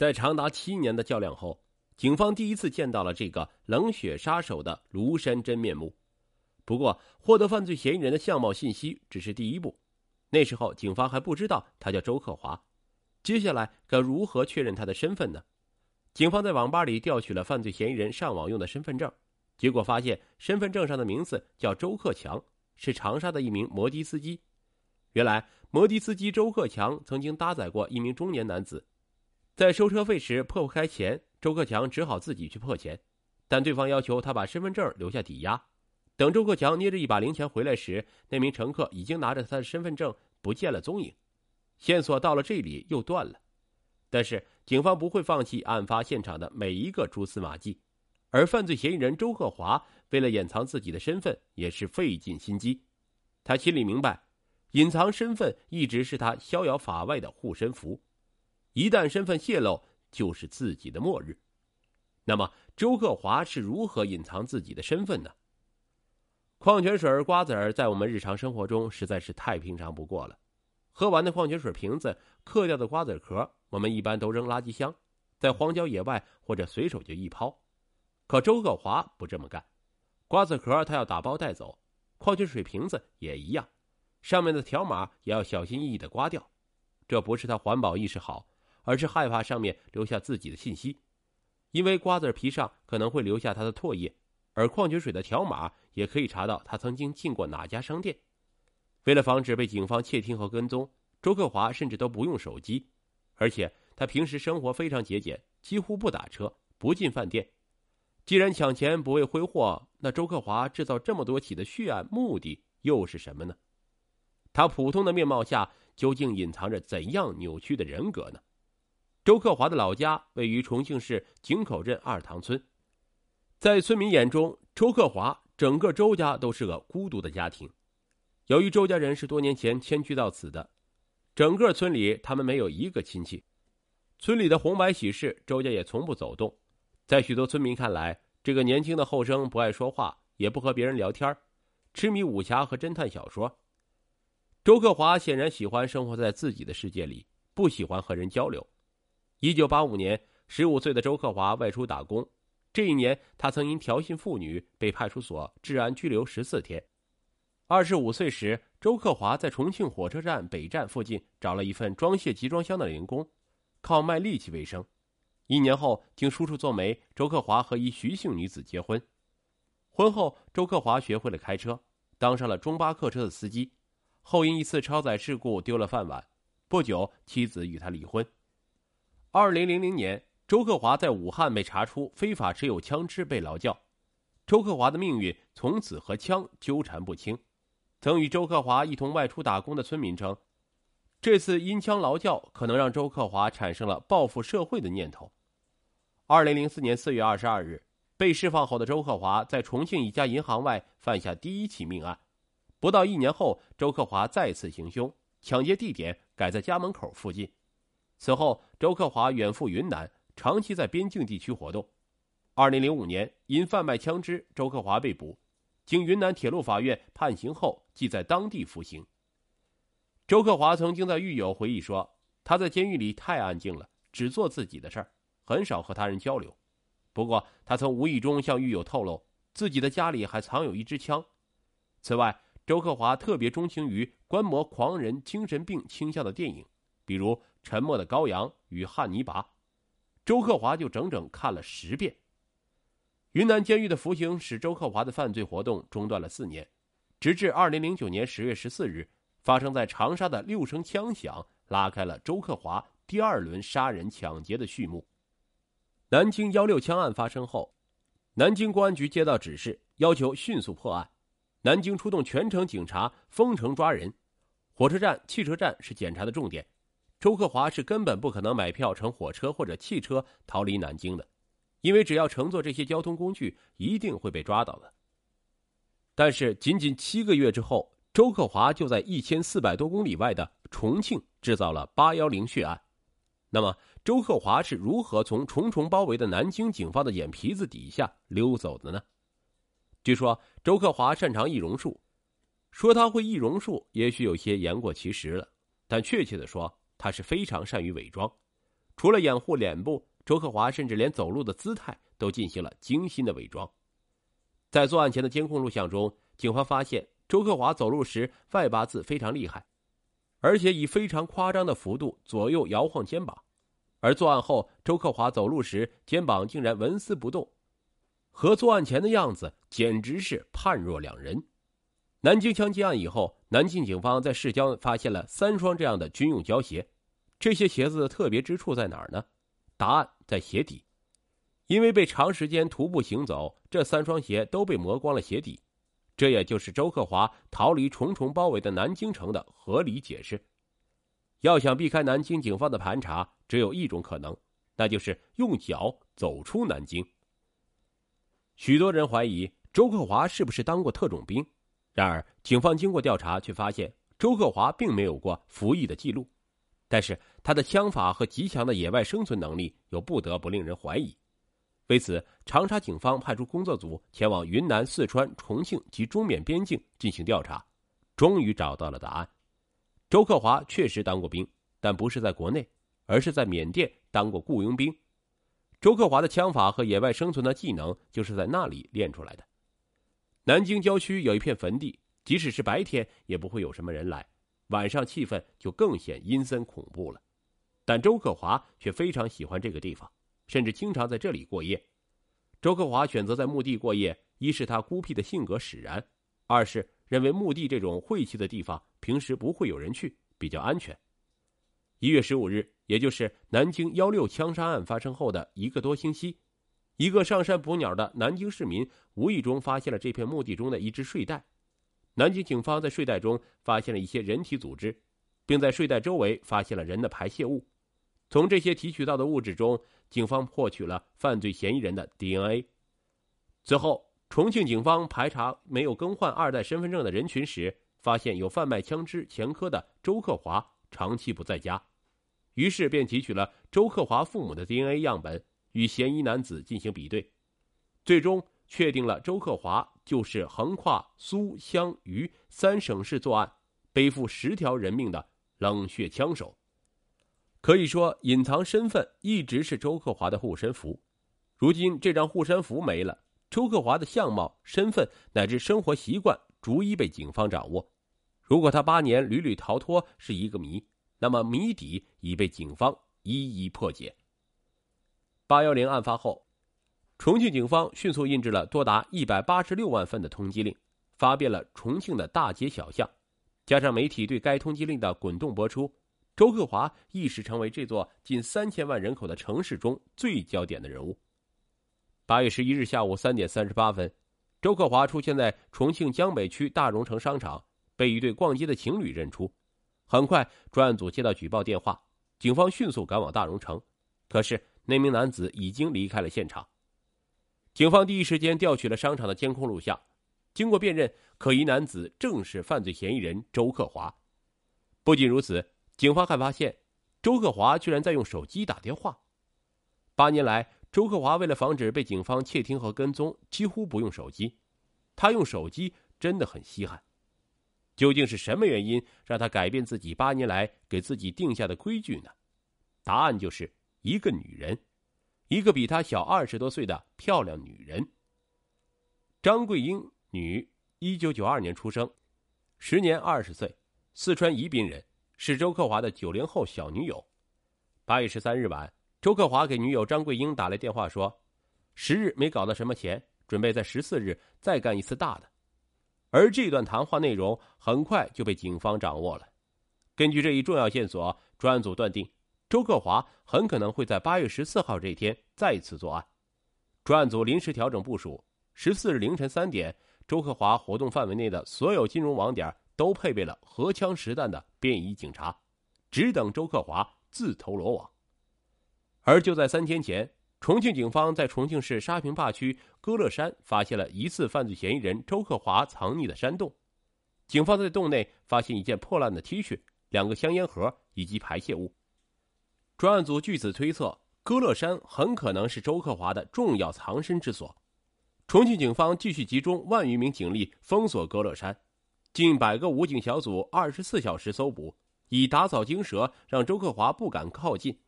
在长达七年的较量后，警方第一次见到了这个冷血杀手的庐山真面目。不过，获得犯罪嫌疑人的相貌信息只是第一步。那时候，警方还不知道他叫周克华。接下来该如何确认他的身份呢？警方在网吧里调取了犯罪嫌疑人上网用的身份证，结果发现身份证上的名字叫周克强，是长沙的一名摩的司机。原来，摩的司机周克强曾经搭载过一名中年男子。在收车费时破不开钱，周克强只好自己去破钱，但对方要求他把身份证留下抵押。等周克强捏着一把零钱回来时，那名乘客已经拿着他的身份证不见了踪影，线索到了这里又断了。但是警方不会放弃案发现场的每一个蛛丝马迹，而犯罪嫌疑人周克华为了掩藏自己的身份，也是费尽心机。他心里明白，隐藏身份一直是他逍遥法外的护身符。一旦身份泄露，就是自己的末日。那么，周克华是如何隐藏自己的身份呢？矿泉水、瓜子儿在我们日常生活中实在是太平常不过了。喝完的矿泉水瓶子、嗑掉的瓜子壳，我们一般都扔垃圾箱，在荒郊野外或者随手就一抛。可周克华不这么干，瓜子壳他要打包带走，矿泉水瓶子也一样，上面的条码也要小心翼翼的刮掉。这不是他环保意识好。而是害怕上面留下自己的信息，因为瓜子皮上可能会留下他的唾液，而矿泉水的条码也可以查到他曾经进过哪家商店。为了防止被警方窃听和跟踪，周克华甚至都不用手机，而且他平时生活非常节俭，几乎不打车，不进饭店。既然抢钱不为挥霍，那周克华制造这么多起的血案目的又是什么呢？他普通的面貌下究竟隐藏着怎样扭曲的人格呢？周克华的老家位于重庆市井口镇二塘村，在村民眼中，周克华整个周家都是个孤独的家庭。由于周家人是多年前迁居到此的，整个村里他们没有一个亲戚。村里的红白喜事，周家也从不走动。在许多村民看来，这个年轻的后生不爱说话，也不和别人聊天，痴迷武侠和侦探小说。周克华显然喜欢生活在自己的世界里，不喜欢和人交流。一九八五年，十五岁的周克华外出打工。这一年，他曾因调戏妇女被派出所治安拘留十四天。二十五岁时，周克华在重庆火车站北站附近找了一份装卸集装箱的零工，靠卖力气为生。一年后，经叔叔做媒，周克华和一徐姓女子结婚。婚后，周克华学会了开车，当上了中巴客车的司机。后因一次超载事故丢了饭碗，不久妻子与他离婚。二零零零年，周克华在武汉被查出非法持有枪支，被劳教。周克华的命运从此和枪纠缠不清。曾与周克华一同外出打工的村民称，这次因枪劳教可能让周克华产生了报复社会的念头。二零零四年四月二十二日，被释放后的周克华在重庆一家银行外犯下第一起命案。不到一年后，周克华再次行凶，抢劫地点改在家门口附近。此后，周克华远赴云南，长期在边境地区活动。二零零五年，因贩卖枪支，周克华被捕，经云南铁路法院判刑后，即在当地服刑。周克华曾经在狱友回忆说：“他在监狱里太安静了，只做自己的事儿，很少和他人交流。不过，他曾无意中向狱友透露，自己的家里还藏有一支枪。此外，周克华特别钟情于观摩狂人精神病倾向的电影，比如。”《沉默的羔羊》与《汉尼拔》，周克华就整整看了十遍。云南监狱的服刑使周克华的犯罪活动中断了四年，直至二零零九年十月十四日，发生在长沙的六声枪响拉开了周克华第二轮杀人抢劫的序幕。南京幺六枪案发生后，南京公安局接到指示，要求迅速破案。南京出动全城警察封城抓人，火车站、汽车站是检查的重点。周克华是根本不可能买票乘火车或者汽车逃离南京的，因为只要乘坐这些交通工具，一定会被抓到的。但是，仅仅七个月之后，周克华就在一千四百多公里外的重庆制造了八幺零血案。那么，周克华是如何从重重包围的南京警方的眼皮子底下溜走的呢？据说，周克华擅长易容术，说他会易容术，也许有些言过其实了，但确切的说。他是非常善于伪装，除了掩护脸部，周克华甚至连走路的姿态都进行了精心的伪装。在作案前的监控录像中，警方发现周克华走路时外八字非常厉害，而且以非常夸张的幅度左右摇晃肩膀。而作案后，周克华走路时肩膀竟然纹丝不动，和作案前的样子简直是判若两人。南京枪击案以后，南京警方在市郊发现了三双这样的军用胶鞋。这些鞋子的特别之处在哪儿呢？答案在鞋底。因为被长时间徒步行走，这三双鞋都被磨光了鞋底。这也就是周克华逃离重重包围的南京城的合理解释。要想避开南京警方的盘查，只有一种可能，那就是用脚走出南京。许多人怀疑周克华是不是当过特种兵。然而，警方经过调查，却发现周克华并没有过服役的记录，但是他的枪法和极强的野外生存能力又不得不令人怀疑。为此，长沙警方派出工作组前往云南、四川、重庆及中缅边境进行调查，终于找到了答案：周克华确实当过兵，但不是在国内，而是在缅甸当过雇佣兵。周克华的枪法和野外生存的技能就是在那里练出来的。南京郊区有一片坟地，即使是白天也不会有什么人来，晚上气氛就更显阴森恐怖了。但周克华却非常喜欢这个地方，甚至经常在这里过夜。周克华选择在墓地过夜，一是他孤僻的性格使然，二是认为墓地这种晦气的地方平时不会有人去，比较安全。一月十五日，也就是南京幺六枪杀案发生后的一个多星期。一个上山捕鸟的南京市民无意中发现了这片墓地中的一只睡袋，南京警方在睡袋中发现了一些人体组织，并在睡袋周围发现了人的排泄物。从这些提取到的物质中，警方获取了犯罪嫌疑人的 DNA。此后，重庆警方排查没有更换二代身份证的人群时，发现有贩卖枪支前科的周克华长期不在家，于是便提取了周克华父母的 DNA 样本。与嫌疑男子进行比对，最终确定了周克华就是横跨苏湘渝三省市作案、背负十条人命的冷血枪手。可以说，隐藏身份一直是周克华的护身符。如今这张护身符没了，周克华的相貌、身份乃至生活习惯逐一被警方掌握。如果他八年屡屡逃脱是一个谜，那么谜底已被警方一一破解。八幺零案发后，重庆警方迅速印制了多达一百八十六万份的通缉令，发遍了重庆的大街小巷。加上媒体对该通缉令的滚动播出，周克华一时成为这座近三千万人口的城市中最焦点的人物。八月十一日下午三点三十八分，周克华出现在重庆江北区大融城商场，被一对逛街的情侣认出。很快，专案组接到举报电话，警方迅速赶往大融城，可是。那名男子已经离开了现场，警方第一时间调取了商场的监控录像，经过辨认，可疑男子正是犯罪嫌疑人周克华。不仅如此，警方还发现，周克华居然在用手机打电话。八年来，周克华为了防止被警方窃听和跟踪，几乎不用手机。他用手机真的很稀罕。究竟是什么原因让他改变自己八年来给自己定下的规矩呢？答案就是。一个女人，一个比他小二十多岁的漂亮女人。张桂英，女，一九九二年出生，时年二十岁，四川宜宾人，是周克华的九零后小女友。八月十三日晚，周克华给女友张桂英打来电话说，十日没搞到什么钱，准备在十四日再干一次大的。而这段谈话内容很快就被警方掌握了。根据这一重要线索，专案组断定。周克华很可能会在八月十四号这天再次作案，专案组临时调整部署。十四日凌晨三点，周克华活动范围内的所有金融网点都配备了荷枪实弹的便衣警察，只等周克华自投罗网。而就在三天前，重庆警方在重庆市沙坪坝区歌乐山发现了疑似犯罪嫌疑人周克华藏匿的山洞，警方在洞内发现一件破烂的 T 恤、两个香烟盒以及排泄物。专案组据此推测，歌乐山很可能是周克华的重要藏身之所。重庆警方继续集中万余名警力封锁歌乐山，近百个武警小组二十四小时搜捕，以打草惊蛇，让周克华不敢靠近。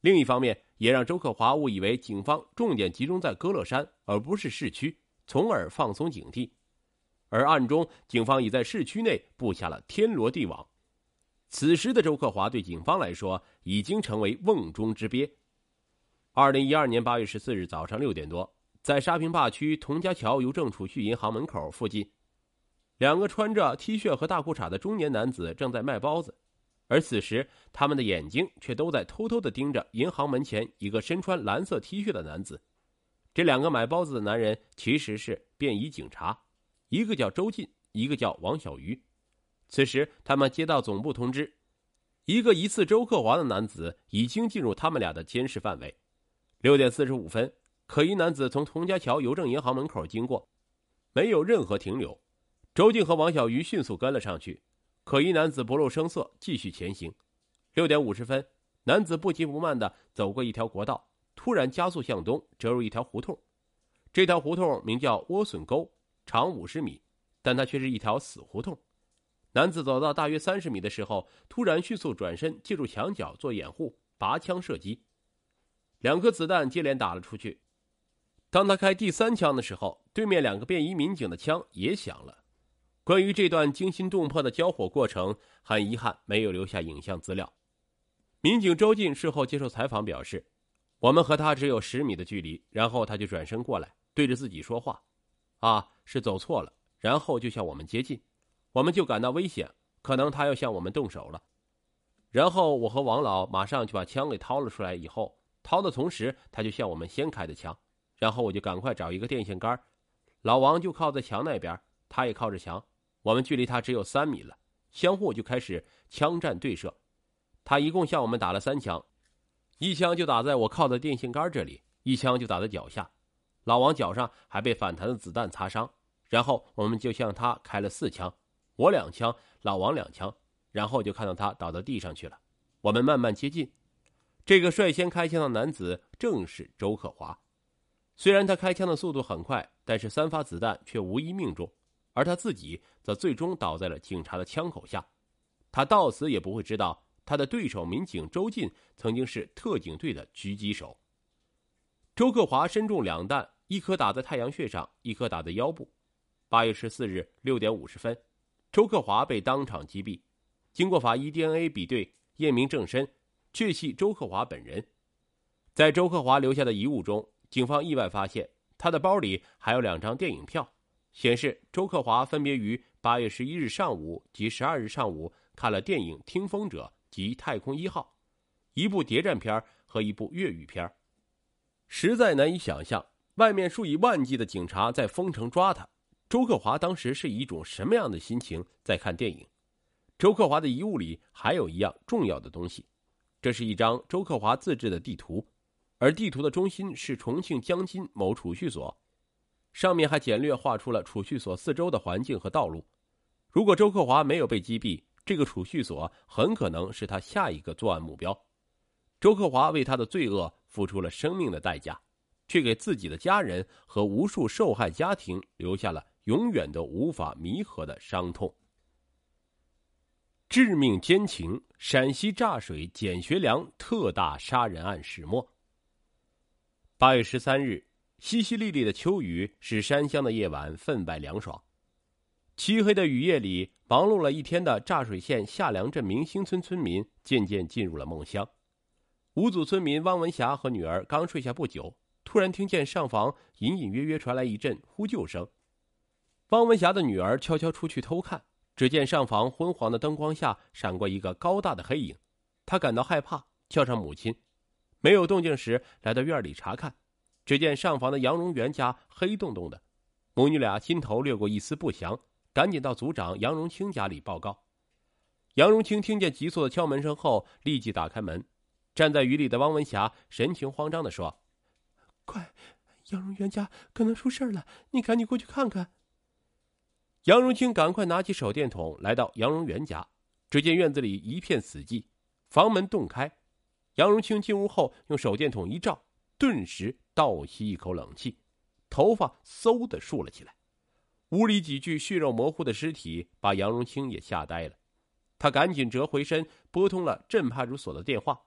另一方面也让周克华误以为警方重点集中在歌乐山而不是市区，从而放松警惕。而暗中，警方已在市区内布下了天罗地网。此时的周克华对警方来说已经成为瓮中之鳖。二零一二年八月十四日早上六点多，在沙坪坝区童家桥邮政储蓄银行门口附近，两个穿着 T 恤和大裤衩的中年男子正在卖包子，而此时他们的眼睛却都在偷偷的盯着银行门前一个身穿蓝色 T 恤的男子。这两个买包子的男人其实是便衣警察，一个叫周进，一个叫王小鱼。此时，他们接到总部通知，一个疑似周克华的男子已经进入他们俩的监视范围。六点四十五分，可疑男子从童家桥邮政银行门口经过，没有任何停留。周静和王小鱼迅速跟了上去，可疑男子不露声色，继续前行。六点五十分，男子不急不慢地走过一条国道，突然加速向东，折入一条胡同。这条胡同名叫莴笋沟，长五十米，但它却是一条死胡同。男子走到大约三十米的时候，突然迅速转身，借助墙角做掩护，拔枪射击。两颗子弹接连打了出去。当他开第三枪的时候，对面两个便衣民警的枪也响了。关于这段惊心动魄的交火过程，很遗憾没有留下影像资料。民警周进事后接受采访表示：“我们和他只有十米的距离，然后他就转身过来，对着自己说话，啊，是走错了，然后就向我们接近。”我们就感到危险，可能他要向我们动手了。然后我和王老马上就把枪给掏了出来。以后掏的同时，他就向我们先开的枪。然后我就赶快找一个电线杆，老王就靠在墙那边，他也靠着墙。我们距离他只有三米了，相互就开始枪战对射。他一共向我们打了三枪，一枪就打在我靠的电线杆这里，一枪就打在脚下。老王脚上还被反弹的子弹擦伤。然后我们就向他开了四枪。我两枪，老王两枪，然后就看到他倒到地上去了。我们慢慢接近，这个率先开枪的男子正是周克华。虽然他开枪的速度很快，但是三发子弹却无一命中，而他自己则最终倒在了警察的枪口下。他到死也不会知道，他的对手民警周进曾经是特警队的狙击手。周克华身中两弹，一颗打在太阳穴上，一颗打在腰部。八月十四日六点五十分。周克华被当场击毙，经过法医 DNA 比对验明正身，确系周克华本人。在周克华留下的遗物中，警方意外发现他的包里还有两张电影票，显示周克华分别于八月十一日上午及十二日上午看了电影《听风者》及《太空一号》，一部谍战片和一部越狱片。实在难以想象，外面数以万计的警察在封城抓他。周克华当时是以一种什么样的心情在看电影？周克华的遗物里还有一样重要的东西，这是一张周克华自制的地图，而地图的中心是重庆江津某储蓄所，上面还简略画出了储蓄所四周的环境和道路。如果周克华没有被击毙，这个储蓄所很可能是他下一个作案目标。周克华为他的罪恶付出了生命的代价，却给自己的家人和无数受害家庭留下了。永远都无法弥合的伤痛。致命奸情：陕西柞水简学良特大杀人案始末。八月十三日，淅淅沥沥的秋雨使山乡的夜晚分外凉爽。漆黑的雨夜里，忙碌了一天的柞水县下梁镇明星村村民渐渐进入了梦乡。五组村民汪文霞和女儿刚睡下不久，突然听见上房隐隐约约传来一阵呼救声。汪文霞的女儿悄悄出去偷看，只见上房昏黄的灯光下闪过一个高大的黑影，她感到害怕，叫上母亲。没有动静时，来到院里查看，只见上房的杨荣元家黑洞洞的，母女俩心头掠过一丝不祥，赶紧到组长杨荣清家里报告。杨荣清听见急促的敲门声后，立即打开门，站在雨里的汪文霞神情慌张地说：“快，杨荣元家可能出事了，你赶紧过去看看。”杨荣清赶快拿起手电筒，来到杨荣元家。只见院子里一片死寂，房门洞开。杨荣清进屋后，用手电筒一照，顿时倒吸一口冷气，头发嗖的竖了起来。屋里几具血肉模糊的尸体把杨荣清也吓呆了。他赶紧折回身，拨通了镇派出所的电话。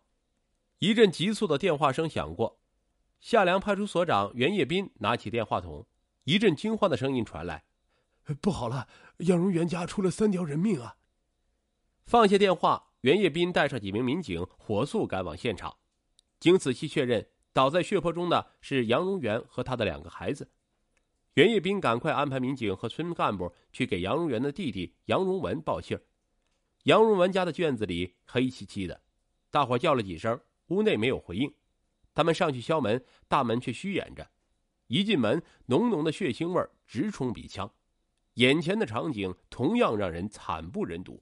一阵急促的电话声响过，夏凉派出所长袁业斌拿起电话筒，一阵惊慌的声音传来：“不好了，杨荣元家出了三条人命啊！”放下电话，袁业斌带上几名民警火速赶往现场。经仔细确认，倒在血泊中的是杨荣元和他的两个孩子。袁业斌赶快安排民警和村干部去给杨荣元的弟弟杨荣文报信。杨荣文家的院子里黑漆漆的，大伙叫了几声。屋内没有回应，他们上去敲门，大门却虚掩着。一进门，浓浓的血腥味直冲鼻腔。眼前的场景同样让人惨不忍睹。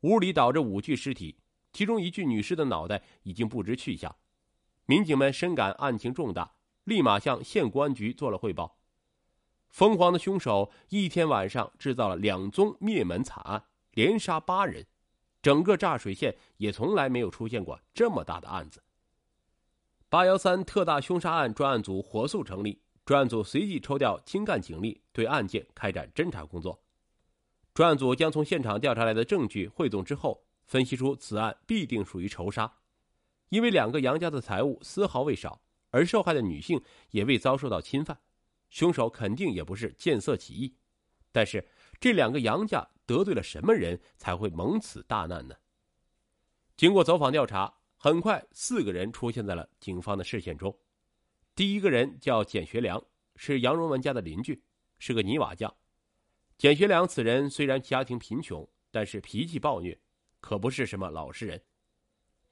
屋里倒着五具尸体，其中一具女尸的脑袋已经不知去向。民警们深感案情重大，立马向县公安局做了汇报。疯狂的凶手一天晚上制造了两宗灭门惨案，连杀八人。整个炸水县也从来没有出现过这么大的案子。八幺三特大凶杀案专案组火速成立，专案组随即抽调精干警力对案件开展侦查工作。专案组将从现场调查来的证据汇总之后，分析出此案必定属于仇杀，因为两个杨家的财物丝毫未少，而受害的女性也未遭受到侵犯，凶手肯定也不是见色起意。但是这两个杨家。得罪了什么人才会蒙此大难呢？经过走访调查，很快四个人出现在了警方的视线中。第一个人叫简学良，是杨荣文家的邻居，是个泥瓦匠。简学良此人虽然家庭贫穷，但是脾气暴虐，可不是什么老实人。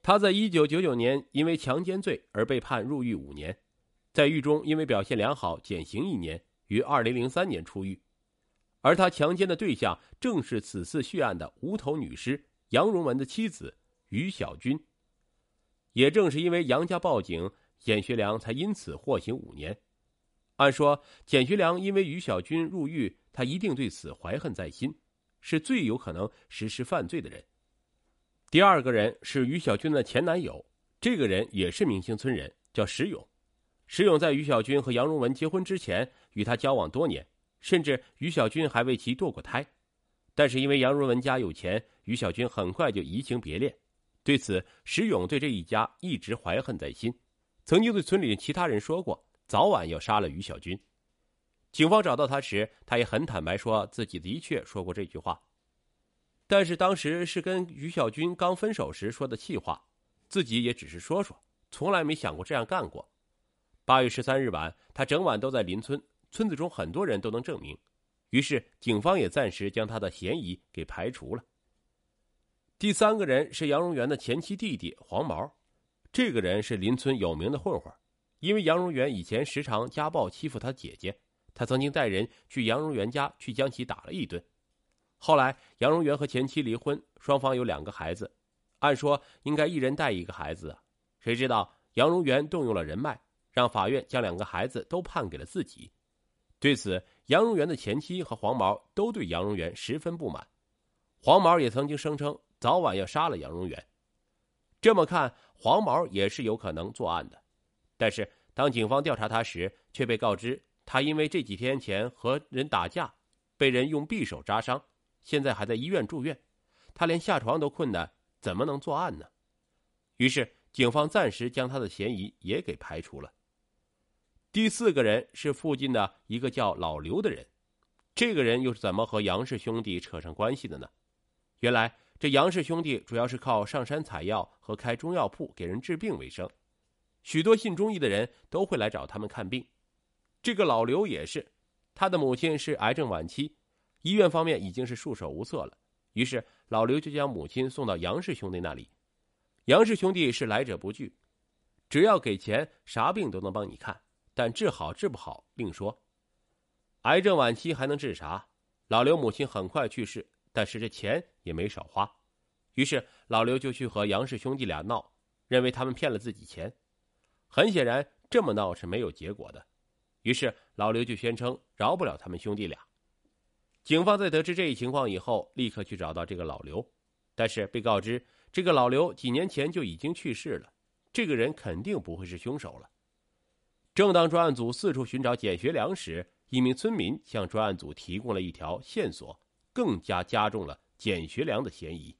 他在一九九九年因为强奸罪而被判入狱五年，在狱中因为表现良好减刑一年，于二零零三年出狱。而他强奸的对象正是此次血案的无头女尸杨荣文的妻子于小军。也正是因为杨家报警，简学良才因此获刑五年。按说，简学良因为于小军入狱，他一定对此怀恨在心，是最有可能实施犯罪的人。第二个人是于小军的前男友，这个人也是明星村人，叫石勇。石勇在于小军和杨荣文结婚之前，与他交往多年。甚至于小军还为其堕过胎，但是因为杨荣文家有钱，于小军很快就移情别恋。对此，石勇对这一家一直怀恨在心，曾经对村里其他人说过，早晚要杀了于小军。警方找到他时，他也很坦白说自己的确说过这句话，但是当时是跟于小军刚分手时说的气话，自己也只是说说，从来没想过这样干过。八月十三日晚，他整晚都在邻村。村子中很多人都能证明，于是警方也暂时将他的嫌疑给排除了。第三个人是杨荣元的前妻弟弟黄毛，这个人是邻村有名的混混，因为杨荣元以前时常家暴欺负他姐姐，他曾经带人去杨荣元家去将其打了一顿。后来杨荣元和前妻离婚，双方有两个孩子，按说应该一人带一个孩子，谁知道杨荣元动用了人脉，让法院将两个孩子都判给了自己。对此，杨荣元的前妻和黄毛都对杨荣元十分不满。黄毛也曾经声称早晚要杀了杨荣元。这么看，黄毛也是有可能作案的。但是，当警方调查他时，却被告知他因为这几天前和人打架，被人用匕首扎伤，现在还在医院住院。他连下床都困难，怎么能作案呢？于是，警方暂时将他的嫌疑也给排除了。第四个人是附近的一个叫老刘的人，这个人又是怎么和杨氏兄弟扯上关系的呢？原来这杨氏兄弟主要是靠上山采药和开中药铺给人治病为生，许多信中医的人都会来找他们看病。这个老刘也是，他的母亲是癌症晚期，医院方面已经是束手无策了，于是老刘就将母亲送到杨氏兄弟那里。杨氏兄弟是来者不拒，只要给钱，啥病都能帮你看。但治好治不好另说。癌症晚期还能治啥？老刘母亲很快去世，但是这钱也没少花。于是老刘就去和杨氏兄弟俩闹，认为他们骗了自己钱。很显然，这么闹是没有结果的。于是老刘就宣称饶不了他们兄弟俩。警方在得知这一情况以后，立刻去找到这个老刘，但是被告知这个老刘几年前就已经去世了，这个人肯定不会是凶手了。正当专案组四处寻找简学良时，一名村民向专案组提供了一条线索，更加加重了简学良的嫌疑。